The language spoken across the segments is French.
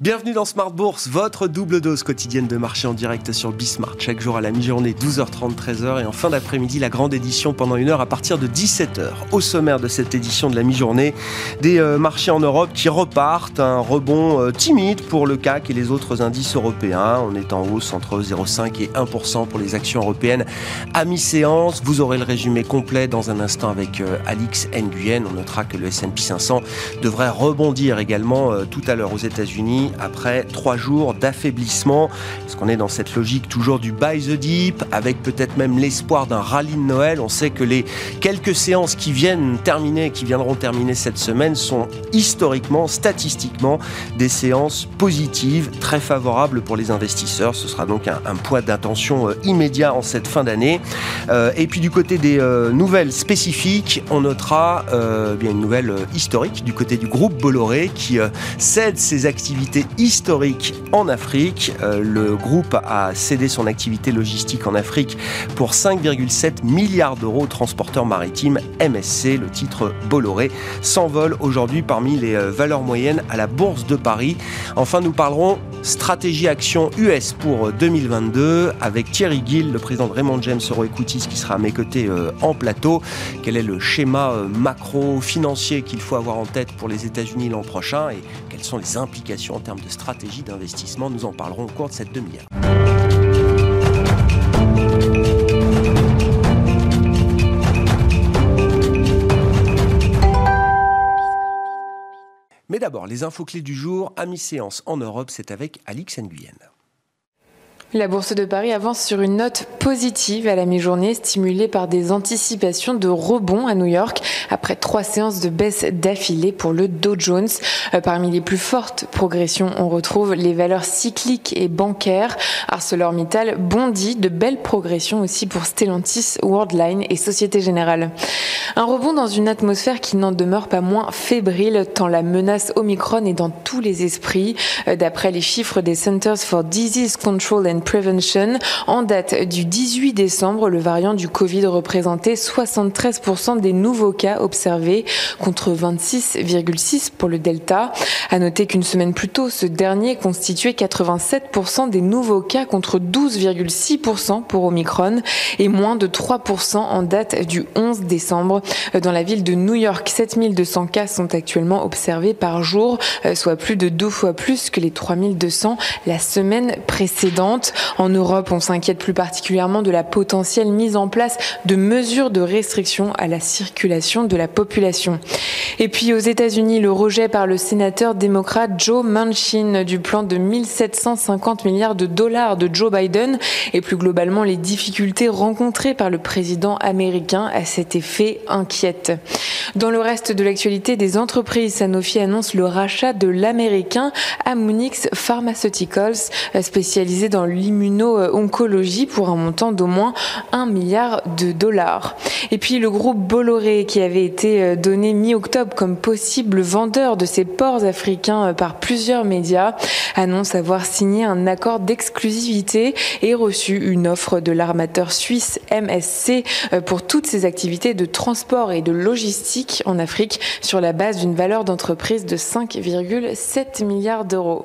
Bienvenue dans Smart Bourse, votre double dose quotidienne de marché en direct sur Bismart. Chaque jour à la mi-journée, 12h30, 13h et en fin d'après-midi, la grande édition pendant une heure à partir de 17h. Au sommaire de cette édition de la mi-journée, des euh, marchés en Europe qui repartent, un rebond euh, timide pour le CAC et les autres indices européens. On est en hausse entre 0,5 et 1% pour les actions européennes à mi-séance. Vous aurez le résumé complet dans un instant avec euh, Alix Nguyen. On notera que le S&P 500 devrait rebondir également tout à l'heure aux États-Unis après trois jours d'affaiblissement. Est-ce qu'on est dans cette logique toujours du buy the deep avec peut-être même l'espoir d'un rallye de Noël On sait que les quelques séances qui viennent terminer, qui viendront terminer cette semaine sont historiquement, statistiquement des séances positives, très favorables pour les investisseurs. Ce sera donc un, point d'attention euh, immédiat en cette fin d'année. Euh, et puis du côté des euh, nouvelles spécifiques, on notera bien une nouvelle historique du côté du groupe Bolloré qui cède ses activités historique en Afrique. Euh, le groupe a cédé son activité logistique en Afrique pour 5,7 milliards d'euros au transporteur maritime MSC. Le titre Bolloré s'envole aujourd'hui parmi les euh, valeurs moyennes à la Bourse de Paris. Enfin, nous parlerons stratégie action US pour 2022 euh, avec Thierry Gill, le président de Raymond James Euroequities qui sera à mes côtés en plateau. Quel est le schéma macro-financier qu'il faut avoir en tête pour les États-Unis l'an prochain et quelles sont les implications en termes de stratégie d'investissement Nous en parlerons au cours de cette demi-heure. Mais d'abord, les infos clés du jour à mi-séance en Europe, c'est avec Alix Nguyen. La bourse de Paris avance sur une note positive à la mi-journée, stimulée par des anticipations de rebond à New York après trois séances de baisse d'affilée pour le Dow Jones. Euh, parmi les plus fortes progressions, on retrouve les valeurs cycliques et bancaires. ArcelorMittal bondit, de belles progressions aussi pour Stellantis, Worldline et Société Générale. Un rebond dans une atmosphère qui n'en demeure pas moins fébrile tant la menace Omicron est dans tous les esprits. Euh, d'après les chiffres des Centers for Disease Control and Prevention. En date du 18 décembre, le variant du Covid représentait 73% des nouveaux cas observés contre 26,6% pour le Delta. À noter qu'une semaine plus tôt, ce dernier constituait 87% des nouveaux cas contre 12,6% pour Omicron et moins de 3% en date du 11 décembre. Dans la ville de New York, 7200 cas sont actuellement observés par jour, soit plus de deux fois plus que les 3200 la semaine précédente. En Europe, on s'inquiète plus particulièrement de la potentielle mise en place de mesures de restriction à la circulation de la population. Et puis aux États-Unis, le rejet par le sénateur démocrate Joe Manchin du plan de 1750 milliards de dollars de Joe Biden et plus globalement les difficultés rencontrées par le président américain à cet effet inquiètent. Dans le reste de l'actualité des entreprises, Sanofi annonce le rachat de l'américain Amunix Pharmaceuticals spécialisé dans l'immuno-oncologie pour un montant d'au moins 1 milliard de dollars. Et puis le groupe Bolloré qui avait été euh, donné mi-octobre comme possible vendeur de ses ports africains euh, par plusieurs médias annonce avoir signé un accord d'exclusivité et reçu une offre de l'armateur suisse MSC euh, pour toutes ses activités de transport et de logistique en Afrique sur la base d'une valeur d'entreprise de 5,7 milliards d'euros.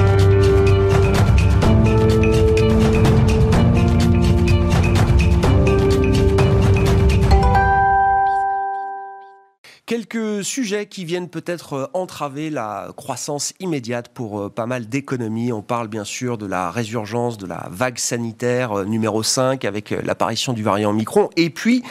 Quelques sujets qui viennent peut-être euh, entraver la croissance immédiate pour euh, pas mal d'économies. On parle bien sûr de la résurgence de la vague sanitaire euh, numéro 5 avec l'apparition du variant Micron et puis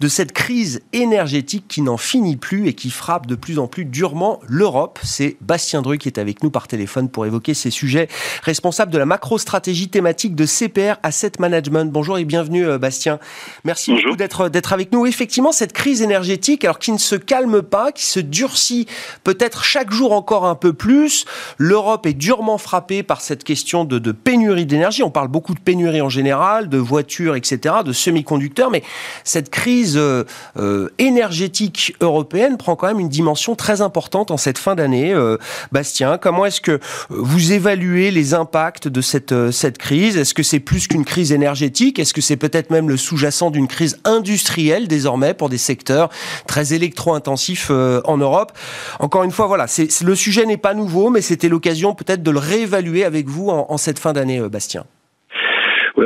de cette crise énergétique qui n'en finit plus et qui frappe de plus en plus durement l'Europe. C'est Bastien Dru qui est avec nous par téléphone pour évoquer ces sujets. Responsable de la macro-stratégie thématique de CPR Asset Management. Bonjour et bienvenue Bastien. Merci beaucoup d'être d'être avec nous. Effectivement, cette crise énergétique alors qui ne se calme pas, qui se durcit peut-être chaque jour encore un peu plus. L'Europe est durement frappée par cette question de, pénurie d'énergie. On parle beaucoup de pénurie en général, de voitures, etc., de semi-conducteurs, mais cette crise euh, euh, énergétique européenne prend quand même une dimension très importante en cette fin d'année. Euh, Bastien, comment est-ce que vous évaluez les impacts de cette, cette crise? Est-ce que c'est plus qu'une crise énergétique? Est-ce que c'est peut-être même le sous-jacent d'une crise industrielle désormais pour des secteurs très électro-intensifs en Europe Encore une fois, voilà, le sujet n'est pas nouveau, mais c'était l'occasion peut-être de le réévaluer avec vous en cette fin d'année, Bastien.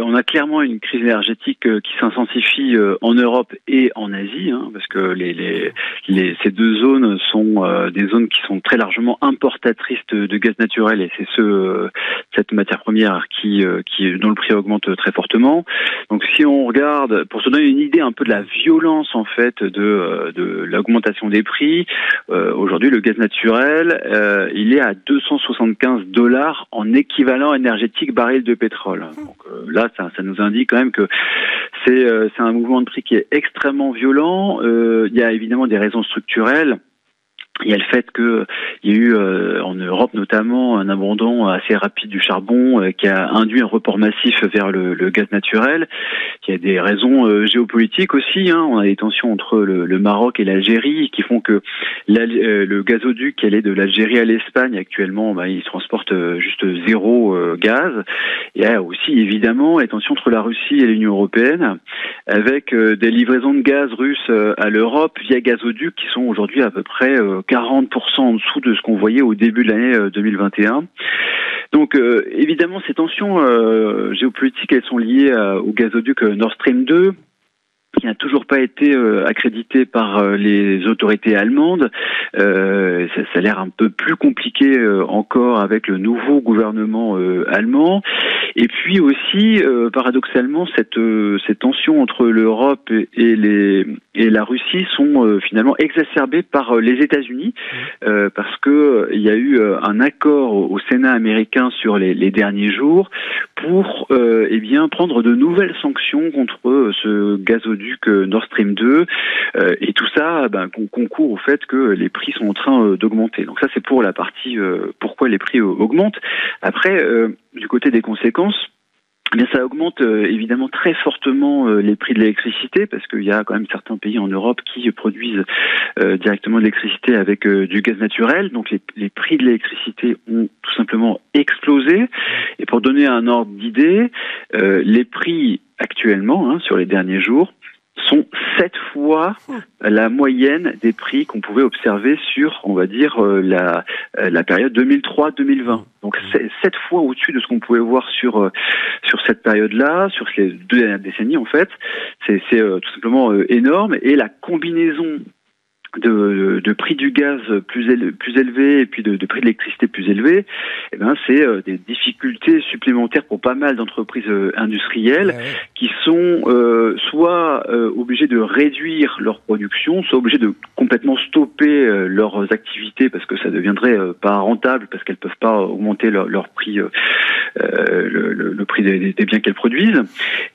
On a clairement une crise énergétique euh, qui s'intensifie euh, en Europe et en Asie, hein, parce que les, les, les, ces deux zones sont euh, des zones qui sont très largement importatrices de, gaz naturel et c'est ce cette matière première qui, qui dont le prix augmente très fortement. Donc si on regarde, pour se donner une idée un peu de la violence en fait de, de l'augmentation des prix, aujourd'hui le gaz naturel il est à 275 dollars en équivalent énergétique baril de pétrole. Donc, là, ça, ça, nous indique quand même que c'est euh, un mouvement de prix qui est extrêmement violent. Euh, il y a évidemment des raisons structurelles. Il y a le fait qu'il y a eu euh, en Europe notamment un abandon assez rapide du charbon euh, qui a induit un report massif vers le, le, gaz naturel. Il y a des raisons euh, géopolitiques aussi. Hein. On a des tensions entre le, le Maroc et l'Algérie qui font que le gazoduc qui allait de l'Algérie à l'Espagne actuellement, bah, il transporte juste zéro gaz. Il y a aussi évidemment les tensions entre la Russie et l'Union européenne avec des livraisons de gaz russes à l'Europe via gazoducs qui sont aujourd'hui à peu près 40% en dessous de ce qu'on voyait au début de l'année 2021. Euh, Donc euh, évidemment, ces tensions euh, géopolitiques, elles sont liées au gazoduc Nord Stream 2, qui n'a toujours pas été accrédité par les autorités allemandes. Euh, ça, ça, a l'air un peu plus compliqué encore avec le nouveau gouvernement allemand. Et puis aussi, euh, paradoxalement, cette, euh, cette tension entre l'Europe et, les, et la Russie sont euh, finalement exacerbées par les États-Unis, mmh. parce que il y a eu un accord au, Sénat américain sur les, les derniers jours pour eh bien prendre de nouvelles sanctions contre ce gazoduc Nord Stream 2, et tout ça ben, concourt au fait que les prix sont en train d'augmenter. Donc ça, c'est pour la partie pourquoi les prix augmentent. Après du côté des conséquences, eh ça augmente euh, évidemment très fortement euh, les prix de l'électricité parce qu'il y a quand même certains pays en Europe qui produisent euh, directement de l'électricité avec du gaz naturel. Donc les, prix de l'électricité ont tout simplement explosé. Et pour donner un ordre d'idée, les prix actuellement, hein, sur les derniers jours, sont sept fois la moyenne des prix qu'on pouvait observer sur, on va dire, euh, la, euh, la période 2003-2020. Donc sept fois au-dessus de ce qu'on pouvait voir sur euh, sur cette période-là, sur ces deux dernières décennies en fait. C'est tout simplement énorme et la combinaison de, de, prix du gaz plus, élevé, plus élevé et puis de, de prix de l'électricité plus élevé, eh ben c'est euh, des difficultés supplémentaires pour pas mal d'entreprises euh, industrielles qui sont euh, soit obligées de réduire leur production, soit obligées de complètement stopper leurs activités parce que ça deviendrait pas rentable parce qu'elles peuvent pas augmenter leur, leur prix, le, le, le, prix des, des biens qu'elles produisent.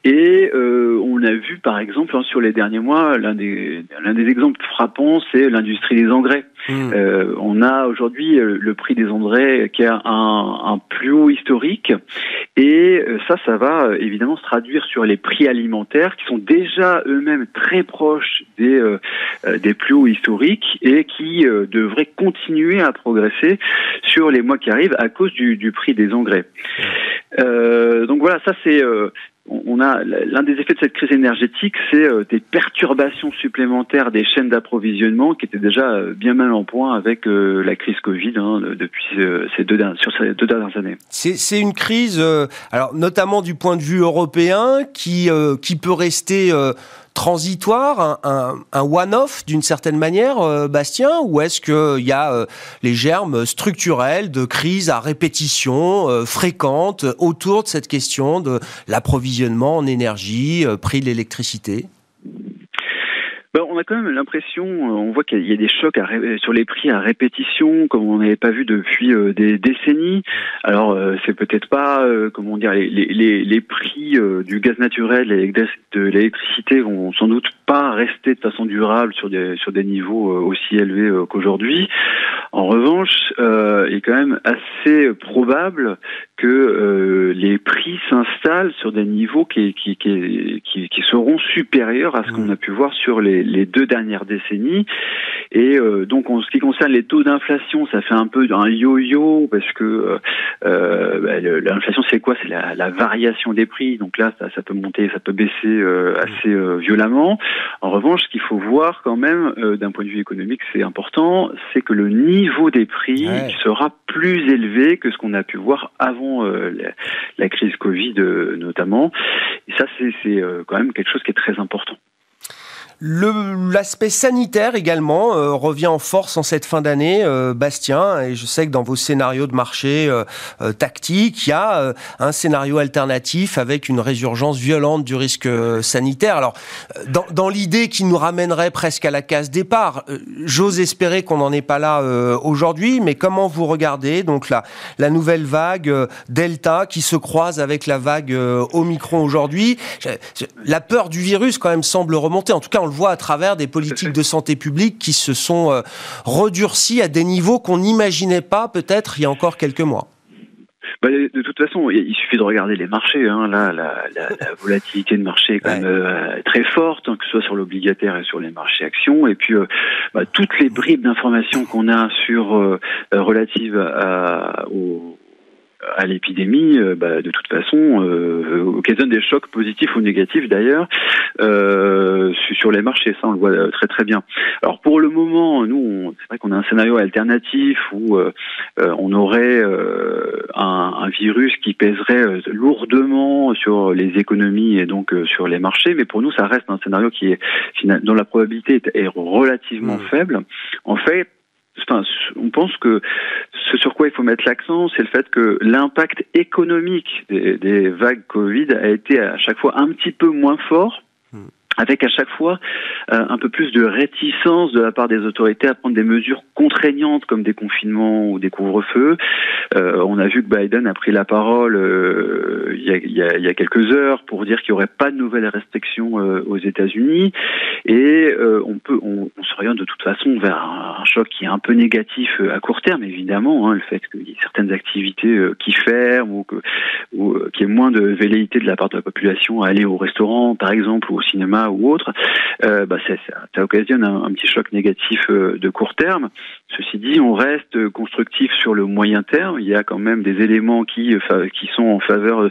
Et on a vu par exemple hein, sur les derniers mois l'un des l'un des exemples frappants c'est l'industrie des engrais. Hmm. Euh, on a aujourd'hui euh, le prix des engrais qui a un, un plus haut historique et euh, ça, ça va évidemment se traduire sur les prix alimentaires qui sont déjà eux-mêmes très proches des, des plus hauts historiques et qui devraient continuer à progresser sur les mois qui arrivent à cause du, du prix des engrais. Euh, donc voilà, ça c'est on a l'un des effets de cette crise énergétique, c'est euh, des perturbations supplémentaires des chaînes d'approvisionnement qui étaient déjà euh, bien mal en point avec euh, la crise Covid hein, depuis ces deux sur ces deux dernières années. C'est une crise, alors notamment du point de vue européen, qui qui peut rester transitoire, un, one-off d'une certaine manière, Bastien, ou est-ce qu'il y a les germes structurels de crises à répétition euh, fréquentes autour de cette question de l'approvisionnement en énergie, prix de l'électricité ben, on a quand même l'impression, on voit qu'il y a des chocs sur les prix à répétition, comme on n'avait pas vu depuis des décennies. Alors, c'est peut-être pas, comment dire, les, prix du gaz naturel et de l'électricité vont sans doute pas rester de façon durable sur des sur des niveaux aussi élevés qu'aujourd'hui. En revanche, euh, il est quand même assez probable que euh, les prix s'installent sur des niveaux qui, qui, qui, qui, seront supérieurs à ce qu'on a pu voir sur les, les deux dernières décennies. Et euh, donc, en ce qui concerne les taux d'inflation, ça fait un peu un yo-yo parce que euh, bah, l'inflation, c'est quoi? C'est la, la, variation des prix. Donc là, ça, ça peut monter, ça peut baisser assez violemment. En revanche, ce qu'il faut voir quand même d'un point de vue économique, c'est important, c'est que le niveau des prix sera plus élevé que ce qu'on a pu voir avant la, la, crise Covid notamment. Et ça, c'est quand même quelque chose qui est très important. L'aspect sanitaire également euh, revient en force en cette fin d'année, euh, Bastien, et je sais que dans vos scénarios de marché euh, tactiques, il y a un scénario alternatif avec une résurgence violente du risque sanitaire. Alors, dans, dans l'idée qui nous ramènerait presque à la case départ, j'ose espérer qu'on n'en est pas là aujourd'hui, mais comment vous regardez donc la, la nouvelle vague Delta qui se croise avec la vague Omicron aujourd'hui? La peur du virus quand même semble remonter, en tout cas on voit à travers des politiques de santé publique qui se sont euh, redurcies à des niveaux qu'on n'imaginait pas peut-être il y a encore quelques mois. Bah, de toute façon, il suffit de regarder les marchés. Hein. Là, la, volatilité de marché est quand même euh, très forte, hein, que ce soit sur l'obligataire et sur les marchés actions. Et puis, euh, bah, toutes les bribes d'informations qu'on a sur relatives à, aux à l'épidémie, euh, bah, de toute façon, euh, occasionne des chocs positifs ou négatifs d'ailleurs euh, sur les marchés. Ça, on le voit euh, très très bien. Alors pour le moment, nous, c'est vrai qu'on a un scénario alternatif où euh, on aurait un, un, virus qui pèserait lourdement sur les économies et donc sur les marchés. Mais pour nous, ça reste un scénario qui est dont la probabilité est, relativement mmh. faible. En fait, On pense que ce sur quoi il faut mettre l'accent, c'est le fait que l'impact économique des, vagues Covid a été à chaque fois un petit peu moins fort avec à chaque fois euh, un peu plus de réticence de la part des autorités à prendre des mesures contraignantes comme des confinements ou des couvre-feux. Euh, on a vu que Biden a pris la parole euh, il, y a, quelques heures pour dire qu'il n'y aurait pas de nouvelles restrictions aux États-Unis et on peut on, s'oriente de toute façon vers un, choc qui est un peu négatif à court terme évidemment hein, le fait qu'il y ait certaines activités qui ferment ou ou qu'il y ait moins de velléité de la part de la population à aller au restaurant par exemple ou au cinéma ou autre, euh, bah ça, ça, occasionne un, petit choc négatif euh, de court terme. Ceci dit, on reste constructif sur le moyen terme. Il y a quand même des éléments qui, qui sont en faveur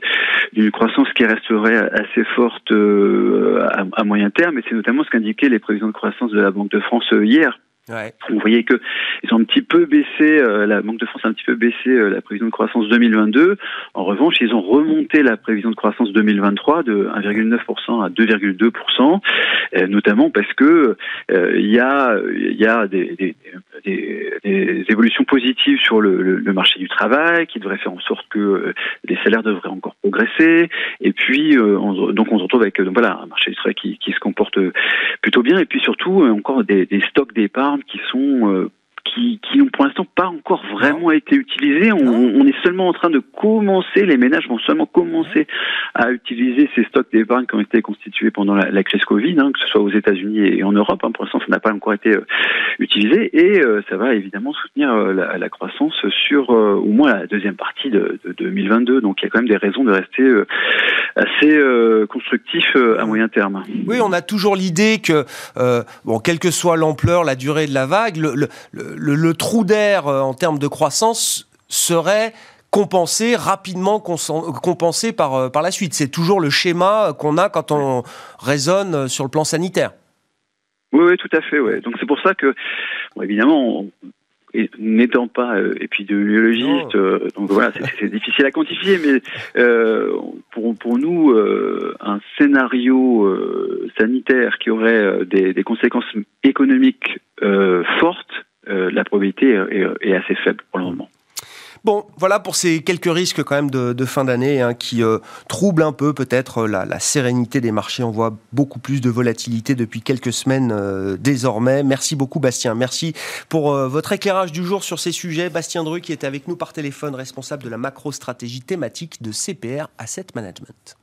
d'une croissance qui resterait assez forte euh, à moyen terme, et c'est notamment ce qu'indiquaient les prévisions de croissance de la Banque de France hier. Vous voyez que ils ont un petit peu baissé, euh, la Banque de France a un petit peu baissé euh, la prévision de croissance 2022. En revanche, ils ont remonté la prévision de croissance 2023 de 1,9% à 2,2%, euh, notamment parce que il y a y a des, des, évolutions positives sur le, marché du travail qui devraient faire en sorte que les salaires devraient encore progresser. Et puis on, donc on se retrouve avec voilà un marché du travail qui, se comporte plutôt bien. Et puis surtout encore des stocks d'épargne qui sont euh, qui, qui n'ont pour l'instant pas encore vraiment été utilisés. On, on, est seulement en train de commencer, les ménages vont seulement commencer à utiliser ces stocks d'épargne qui ont été constitués pendant la, la crise Covid, hein, que ce soit aux États-Unis et en Europe. Hein. Pour l'instant, ça n'a pas encore été euh, utilisé et euh, ça va évidemment soutenir euh, la, la, croissance sur au moins la deuxième partie de, de, 2022. Donc il y a quand même des raisons de rester assez constructif à moyen terme. Oui, on a toujours l'idée que, bon, quelle que soit l'ampleur, la durée de la vague, le, le le, trou d'air euh, en termes de croissance serait compensé rapidement compensé par euh, par la suite. C'est toujours le schéma qu'on a quand on raisonne sur le plan sanitaire. Oui, oui, tout à fait. Ouais. Donc c'est pour ça que, évidemment, n'étant pas euh, épidémiologiste, donc voilà, c'est difficile à quantifier, mais pour, pour nous, un scénario sanitaire qui aurait des, des conséquences économiques euh, la probabilité est, assez faible pour le moment. Bon, voilà pour ces quelques risques quand même de, fin d'année hein, qui euh, troublent un peu peut-être la, sérénité des marchés. On voit beaucoup plus de volatilité depuis quelques semaines euh, désormais. Merci beaucoup Bastien. Merci pour euh, votre éclairage du jour sur ces sujets. Bastien Dru qui est avec nous par téléphone, responsable de la macro-stratégie thématique de CPR Asset Management.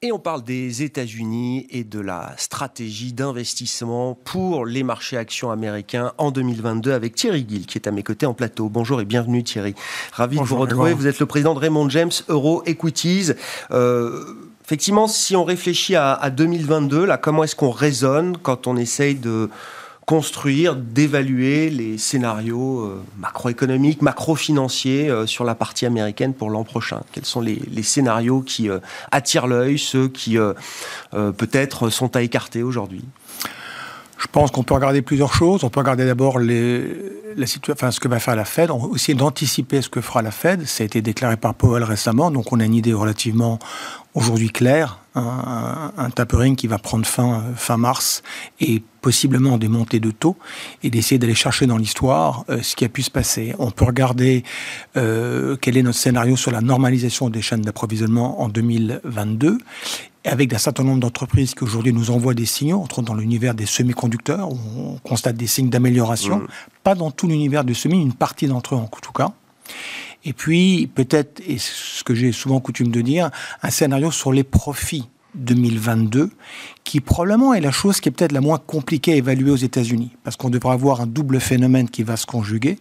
Et on parle des États-Unis et de la stratégie d'investissement pour les marchés actions américains en 2022 avec Thierry Gill qui est à mes côtés en plateau. Bonjour et bienvenue Thierry. Ravi de vous retrouver. Vous êtes le président de Raymond James Euro Equities. Euh, effectivement, si on réfléchit à, à 2022, là, comment est-ce qu'on raisonne quand on essaye de construire, d'évaluer les scénarios euh, macroéconomiques, macro-financiers euh, sur la partie américaine pour l'an prochain Quels sont les, scénarios qui euh, attirent l'œil, ceux qui peut-être sont à écarter aujourd'hui? Je pense qu'on peut regarder plusieurs choses. On peut regarder d'abord la enfin, ce que va faire la Fed. On aussi d'anticiper ce que fera la Fed. Ça a été déclaré par Powell récemment, donc on a une idée relativement aujourd'hui claire. Un, un, tapering qui va prendre fin fin mars et possiblement des montées de taux et d'essayer d'aller chercher dans l'histoire euh, ce qui a pu se passer. On peut regarder euh, quel est notre scénario sur la normalisation des chaînes d'approvisionnement en 2022 avec un certain nombre d'entreprises qui aujourd'hui nous envoient des signaux, entre dans l'univers des semi-conducteurs, où on constate des signes d'amélioration, mmh. pas dans tout l'univers du semi, une partie d'entre eux en tout cas. Et puis peut-être, et ce que j'ai souvent coutume de dire, un scénario sur les profits 2022, qui probablement est la chose qui est peut-être la moins compliquée à évaluer aux États-Unis, parce qu'on devrait avoir un double phénomène qui va se conjuguer.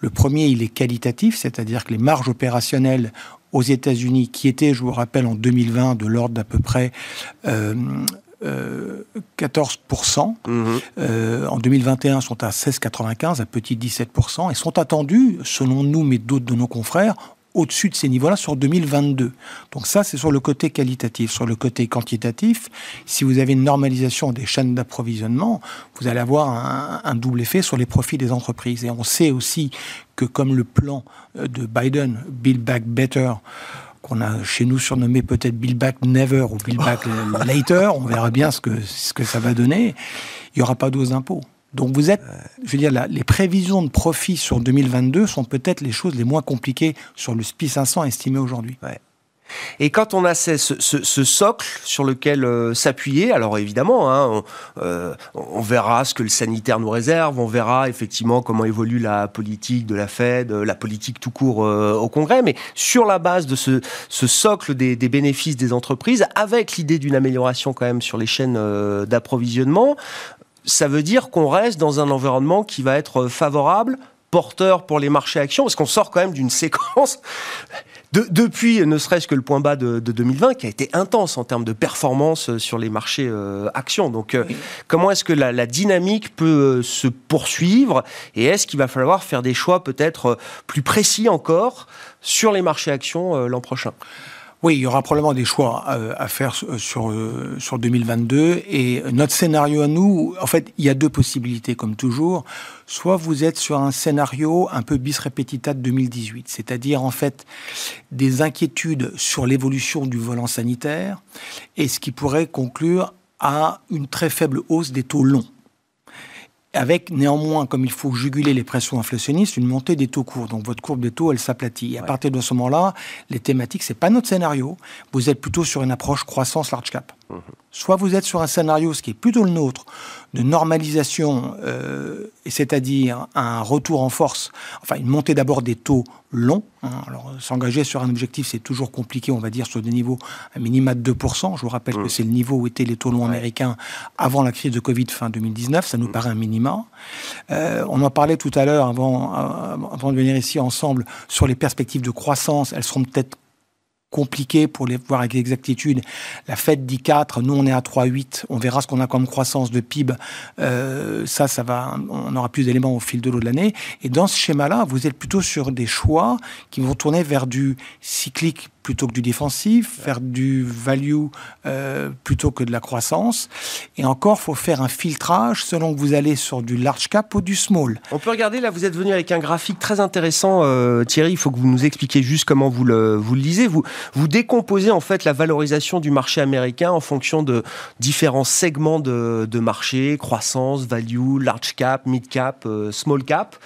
Le premier, il est qualitatif, c'est-à-dire que les marges opérationnelles aux États-Unis, qui étaient, je vous rappelle, en 2020 de l'ordre d'à peu près euh, 14%. Euh, mhm. euh, en 2021, sont à 16,95, à petit 17%, et sont attendus, selon nous, mais d'autres de nos confrères, au-dessus de ces niveaux-là sur 2022. Donc ça, c'est sur le côté qualitatif. Sur le côté quantitatif, si vous avez une normalisation des chaînes d'approvisionnement, vous allez avoir un, un, double effet sur les profits des entreprises. Et on sait aussi que comme le plan euh, de Biden, Build Back Better, qu'on a chez nous surnommé peut-être Build Back Never ou Build Back Later, on verra bien ce que, ce que ça va donner, il n'y aura pas d'os d'impôt. Donc vous êtes, je veux dire, les prévisions de profit sur 2022 sont peut-être les choses les moins compliquées sur le SPI 500 estimé aujourd'hui. Et quand on a ce, socle sur lequel euh, s'appuyer, alors évidemment, hein, euh, on, verra ce que le sanitaire nous réserve, on verra effectivement comment évolue la politique de la Fed, la politique tout court euh, au Congrès, mais sur la base de ce, socle des, bénéfices des entreprises, avec l'idée d'une amélioration quand même sur les chaînes d'approvisionnement, ça veut dire qu'on reste dans un environnement qui va être favorable porteur pour les marchés actions, parce qu'on sort quand même d'une séquence depuis, ne serait-ce que le point bas de, 2020, qui a été intense en termes de performance euh, sur les marchés euh, actions. Donc, euh, comment est-ce que la, dynamique peut se poursuivre et est-ce qu'il va falloir faire des choix peut-être plus précis encore sur les marchés actions l'an prochain? Oui, il y aura probablement des choix euh, à faire sur, euh, sur 2022. Et notre scénario à nous, en fait, il y a deux possibilités, comme toujours. Soit vous êtes sur un scénario un peu bis repetita de 2018, c'est-à-dire en fait des inquiétudes sur l'évolution du volant sanitaire et ce qui pourrait conclure à une très faible hausse des taux longs avec néanmoins, comme il faut juguler les pressions inflationnistes, une montée des taux courts. Donc votre courbe des taux, elle s'aplatit. Et à partir de ce moment-là, les thématiques, c'est pas notre scénario. Vous êtes plutôt sur une approche croissance large cap. Mmh. Soit vous êtes sur un scénario, ce qui est plutôt le nôtre, de normalisation, euh, c'est-à-dire un retour en force, enfin une montée d'abord des taux longs. Hein. alors s'engager sur un objectif, c'est toujours compliqué, on va dire, sur des niveaux à minima de 2%. Je vous rappelle que mmh. c'est le niveau où étaient les taux longs américains avant la crise de Covid fin 2019, ça nous mmh. paraît un minima. Euh, on en parlait tout à l'heure avant, avant de venir ici ensemble sur les perspectives de croissance, elles seront peut-être compliqué pour les voir avec exactitude. La fête dit 4, nous on est à 3,8. On verra ce qu'on a comme croissance de PIB. Euh, ça, ça va, on aura plus d'éléments au fil de l'eau de l'année. Et dans ce schéma-là, vous êtes plutôt sur des choix qui vont tourner vers du cyclique plutôt que du défensif, faire du value euh, plutôt que de la croissance. Et encore, faut faire un filtrage selon que vous allez sur du large cap ou du small. On peut regarder, là, vous êtes venu avec un graphique très intéressant, euh, Thierry. Il faut que vous nous expliquiez juste comment vous le, vous le lisez. Vous, vous décomposez en fait la valorisation du marché américain en fonction de différents segments de, de marché, croissance, value, large cap, mid cap, euh, small cap.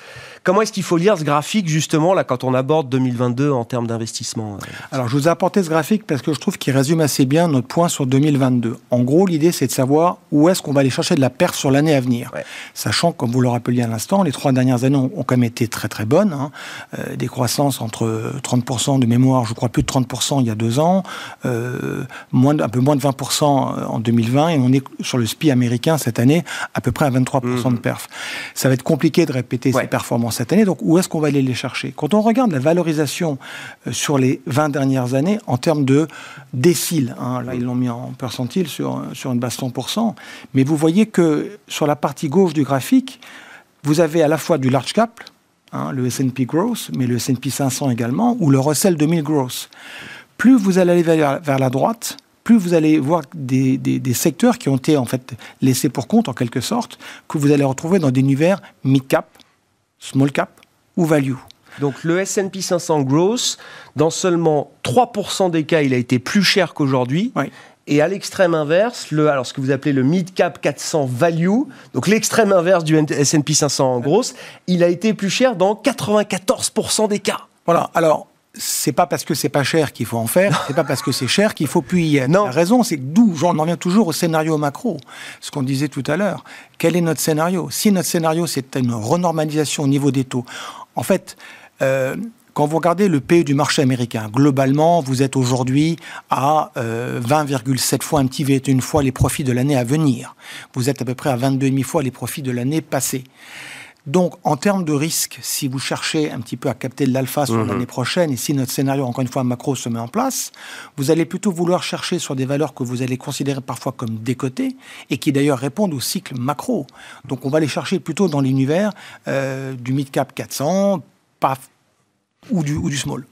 Comment est-ce qu'il faut lire ce graphique justement là quand on aborde 2022 en termes d'investissement Alors je vous ai apporté ce graphique parce que je trouve qu'il résume assez bien notre point sur 2022. En gros, l'idée c'est de savoir où est-ce qu'on va aller chercher de la perte sur l'année à venir. Sachant, comme vous le rappeliez à l'instant, les trois dernières années ont, quand même été très très bonnes. Hein. Euh, des croissances entre 30% de mémoire, je crois plus de 30% il y a deux ans, euh, moins un peu moins de 20% en 2020 et on est sur le SPI américain cette année à peu près à 23% mmh. de perf. Ça va être compliqué de répéter ces performances cette année. Donc, où est-ce qu'on va aller les chercher? Quand on regarde la valorisation euh, sur les 20 dernières années en termes de déciles, hein, là, ils l'ont mis en percentile sur, sur une base 100%, mais vous voyez que sur la partie gauche du graphique, vous avez à la fois du large cap, hein, le S&P Growth, mais le S&P 500 également, ou le Russell 2000 Growth. Plus vous allez aller vers, la droite, plus vous allez voir des, des, secteurs qui ont été en fait laissés pour compte en quelque sorte, que vous allez retrouver dans des univers mid-cap, small cap ou value. Donc le S&P 500 Growth, dans seulement 3% des cas, il a été plus cher qu'aujourd'hui. Et à l'extrême inverse, le, alors ce que vous appelez le mid cap 400 value, donc l'extrême inverse du S&P 500 Growth, il a été plus cher dans 94% des cas. Voilà. Alors c'est pas parce que c'est pas cher qu'il faut en faire, c'est pas parce que c'est cher qu'il faut plus y être. Non. La raison, c'est d'où, j'en reviens toujours au scénario macro, ce qu'on disait tout à l'heure. Quel est notre scénario? Si notre scénario, c'est une renormalisation au niveau des taux, en fait, euh, quand vous regardez le PE du marché américain, globalement, vous êtes aujourd'hui à 20,7 euh, fois un petit V1 fois les profits de l'année à venir. Vous êtes à peu près à 22,5 fois les profits de l'année passée. Donc, en termes de risque, si vous cherchez un petit peu à capter de l'alpha sur mhm. l'année prochaine, et si notre scénario, encore une fois, macro se met en place, vous allez plutôt vouloir chercher sur des valeurs que vous allez considérer parfois comme décotées, et qui d'ailleurs répondent au cycle macro. Donc, on va les chercher plutôt dans l'univers euh, du mid-cap 400, paf, ou du, ou du small.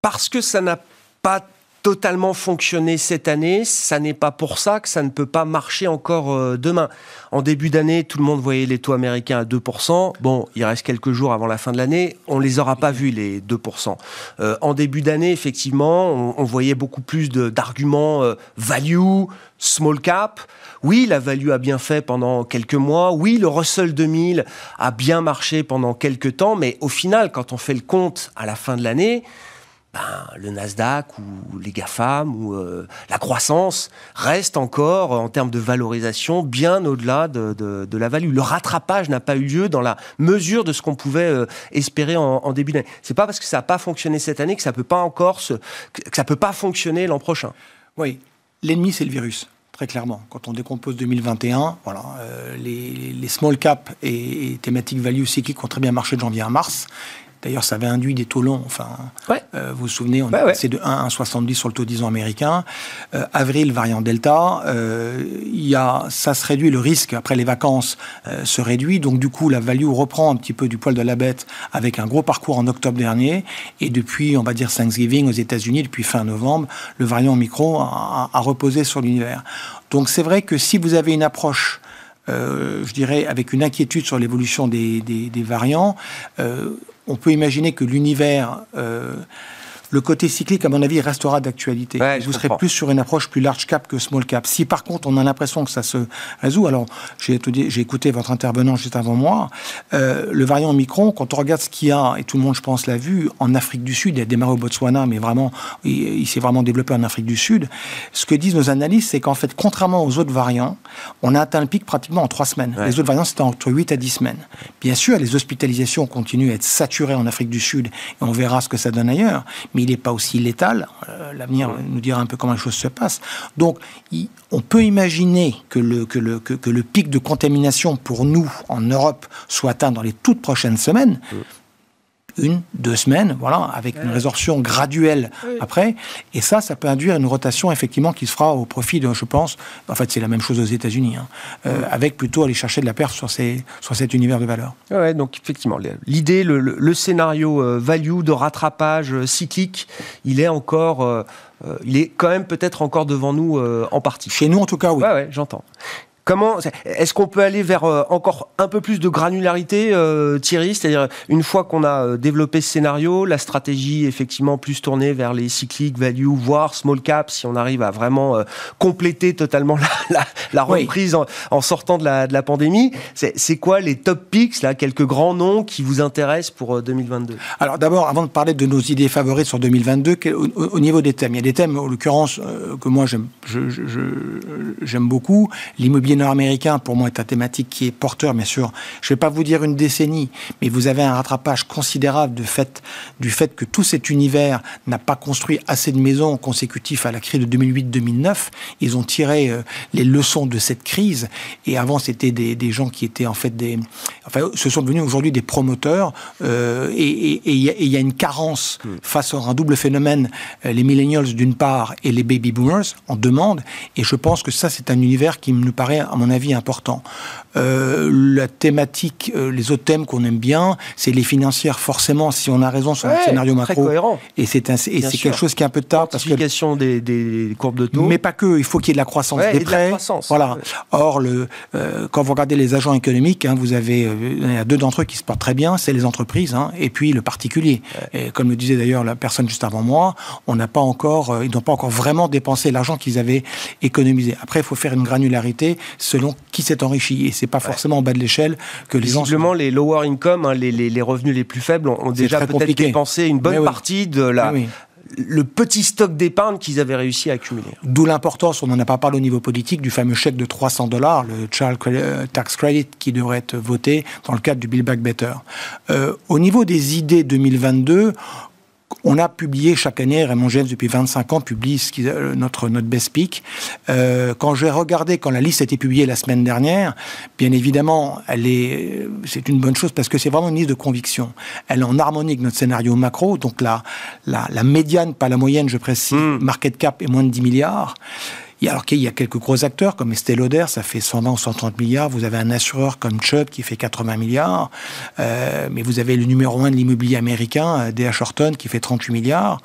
Parce que ça n'a pas totalement fonctionné cette année, ça n'est pas pour ça que ça ne peut pas marcher encore euh, demain. En début d'année, tout le monde voyait les taux américains à 2%. Bon, il reste quelques jours avant la fin de l'année, on les aura pas vus les 2%. Euh, en début d'année, effectivement, on, voyait beaucoup plus d'arguments euh, value, small cap. Oui, la value a bien fait pendant quelques mois. Oui, le Russell 2000 a bien marché pendant quelques temps, mais au final, quand on fait le compte à la fin de l'année, ben, le Nasdaq ou les GAFAM ou euh, la croissance reste encore, en termes de valorisation, bien au-delà de, la value. Le rattrapage n'a pas eu lieu dans la mesure de ce qu'on pouvait euh, espérer en, début d'année. C'est pas parce que ça n'a pas fonctionné cette année que ça peut pas encore que ça peut pas fonctionner l'an prochain. Oui, l'ennemi c'est le virus. Très clairement, quand on décompose 2021, voilà, euh, les, small cap et, et thématiques value cycliques ont très bien marché de janvier à mars. D'ailleurs, ça avait induit des taux longs. Enfin, euh, vous vous souvenez, on est passé de 1 à 1,70 sur le taux 10 ans américain. Euh, avril, variant Delta. Euh, il y a, ça se réduit, le risque après les vacances se réduit. Donc, du coup, la value reprend un petit peu du poil de la bête avec un gros parcours en octobre dernier. Et depuis, on va dire Thanksgiving aux États-Unis, depuis fin novembre, le variant micro a, reposé sur l'univers. Donc, c'est vrai que si vous avez une approche je dirais, avec une inquiétude sur l'évolution des, variants, on peut imaginer que l'univers euh, le côté cyclique, à mon avis, restera d'actualité. vous serez plus sur une approche plus large cap que small cap. Si par contre on a l'impression que ça se résout, alors j'ai écouté votre intervenant juste avant moi, euh, le variant Omicron, quand on regarde ce qu'il y a, et tout le monde je pense l'a vu, en Afrique du Sud, il a démarré au Botswana, mais vraiment, il, s'est vraiment développé en Afrique du Sud, ce que disent nos analystes, c'est qu'en fait, contrairement aux autres variants, on a atteint le pic pratiquement en trois semaines. Les autres variants, c'était entre 8 à 10 semaines. Bien sûr, les hospitalisations continuent à être saturées en Afrique du Sud, et on verra ce que ça donne ailleurs, mais il n'est pas aussi létal. Euh, l'avenir nous dira un peu comment les choses se passent. Donc, on peut imaginer que le, que, le, que, le pic de contamination pour nous, en Europe, soit atteint dans les toutes prochaines semaines. Une, deux semaines, voilà, avec une résorption graduelle après. Et ça, ça peut induire une rotation effectivement qui se fera au profit de, je pense, en fait c'est la même chose aux États-Unis, hein, euh, avec plutôt aller chercher de la perte sur, ces, sur cet univers de valeur. Ouais, donc effectivement, l'idée, le, scénario euh, value de rattrapage euh, cyclique, il est encore, il est quand même peut-être encore devant nous en partie. Chez nous en tout cas, oui. Ouais, ouais, j'entends. Comment est-ce qu'on peut aller vers euh, encore un peu plus de granularité, euh, Thierry? C'est-à-dire une fois qu'on a euh, développé ce scénario, la stratégie effectivement plus tournée vers les cycliques, value, voire small cap, si on arrive à vraiment compléter totalement la, reprise en, sortant de la, de la pandémie. C'est quoi les top picks là, quelques grands noms qui vous intéressent pour 2022 Alors d'abord, avant de parler de nos idées favorites sur 2022, au, niveau des thèmes, il y a des thèmes en l'occurrence que moi j'aime j'aime beaucoup, l'immobilier nord-américain, pour moi, est un thématique qui est porteur, bien sûr. Je ne vais pas vous dire une décennie, mais vous avez un rattrapage considérable de fait, du fait que tout cet univers n'a pas construit assez de maisons consécutifs à la crise de 2008-2009. Ils ont tiré euh, les leçons de cette crise. Et avant, c'était des, des, gens qui étaient en fait des... Enfin, ce sont devenus aujourd'hui des promoteurs. Euh, et il y, y, a une carence hmm. face à un double phénomène, euh, les millennials d'une part et les baby boomers en demande. Et je pense que ça, c'est un univers qui me paraît à mon avis, important. Euh, la thématique, euh, les autres thèmes qu'on aime bien, c'est les financières. Forcément, si on a raison sur un scénario macro, et c'est et c'est quelque chose qui est un peu tard parce que des, des courbes de taux, mais pas que. Il faut qu'il y ait de la croissance des prêts. voilà. Or, le, euh, quand vous regardez les agents économiques, hein, vous avez il y a deux d'entre eux qui se portent très bien, c'est les entreprises hein, et puis le particulier. Et comme le disait d'ailleurs la personne juste avant moi, on n'a pas encore, ils n'ont pas encore vraiment dépensé l'argent qu'ils avaient économisé. Après, il faut faire une granularité selon qui s'est enrichi. Et c'est pas forcément en bas de l'échelle que les gens. Les lower income, hein, les, revenus les plus faibles, ont, déjà peut-être dépensé une bonne partie de la. le petit stock d'épargne qu'ils avaient réussi à accumuler. D'où l'importance, on n'en a pas parlé au niveau politique, du fameux chèque de 300 dollars, le Child euh, Tax Credit, qui devrait être voté dans le cadre du Build Back Better. Euh, au niveau des idées 2022, on a publié chaque année, Raymond James depuis 25 ans publie ce qui, euh, notre, notre best pick. Euh, quand j'ai regardé, quand la liste a été publiée la semaine dernière, bien évidemment, elle est, c'est une bonne chose parce que c'est vraiment une liste de conviction. Elle est en harmonie avec notre scénario macro, donc la, la, la médiane, pas la moyenne, je précise, hmm. market cap est moins de 10 milliards. Alors qu'il y a quelques gros acteurs comme Estée Lauder, ça fait 120 ou 130 milliards. Vous avez un assureur comme Chubb qui fait 80 milliards. Euh, mais vous avez le numéro un de l'immobilier américain, D.H. Euh, Horton, qui fait 38 milliards.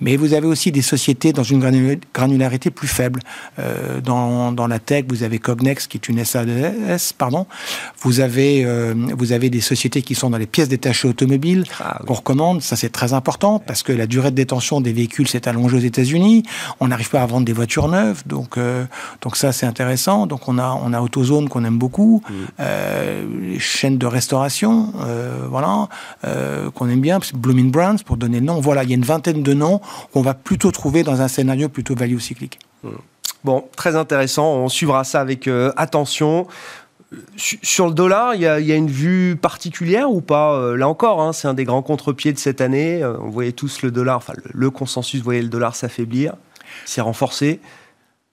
Mais vous avez aussi des sociétés dans une granularité plus faible. Euh, dans, dans, la tech, vous avez Cognex qui est une SAS, pardon. Vous avez, euh, vous avez des sociétés qui sont dans les pièces détachées automobiles ah, qu'on recommande. Ça, c'est très important parce que la durée de détention des véhicules s'est allongée aux États-Unis. On n'arrive pas à vendre des voitures neuves. Donc, euh, donc ça, c'est intéressant. Donc, on a, on a AutoZone qu'on aime beaucoup, mm. euh, les chaînes de restauration, euh, voilà, qu'on aime bien, Blooming Brands, pour donner le nom. Voilà, il y a une vingtaine de noms qu'on va plutôt trouver dans un scénario plutôt value cyclique. Mm. Bon, très intéressant. On suivra ça avec attention. Sur le dollar, il y, a, une vue particulière ou pas Là encore, hein, c'est un des grands contre-pieds de cette année. On voyait tous le dollar, enfin le, le consensus voyait le dollar s'affaiblir, s'est renforcé.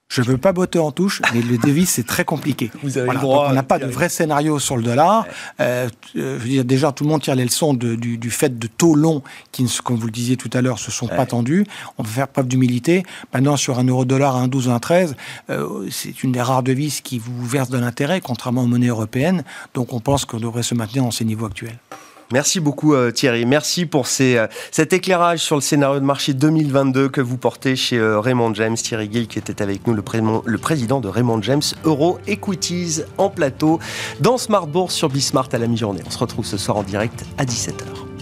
Je ne veux pas botter en touche, mais le devis, c'est très compliqué. Vous avez le droit. on n'a pas de vrai scénario sur le dollar. Euh, euh, je veux dire, déjà, tout le monde tire les leçons du, fait de taux longs qui, comme vous le disiez tout à l'heure, se sont pas tendus. On va faire preuve d'humilité. Maintenant, sur un euro-dollar à 1,12 ou 1,13, euh, c'est une des rares devises qui vous verse de l'intérêt, contrairement aux monnaies européennes. Donc, on pense qu'on devrait se maintenir dans ces niveaux actuels. Merci beaucoup euh, Thierry. Merci pour euh, cet éclairage sur le scénario de marché 2022 que vous portez chez euh, Raymond James. Thierry Gill qui était avec nous, le, président de Raymond James Euro Equities en plateau dans Smart Bourse sur Bismart à la mi-journée. On se retrouve ce soir en direct à 17h.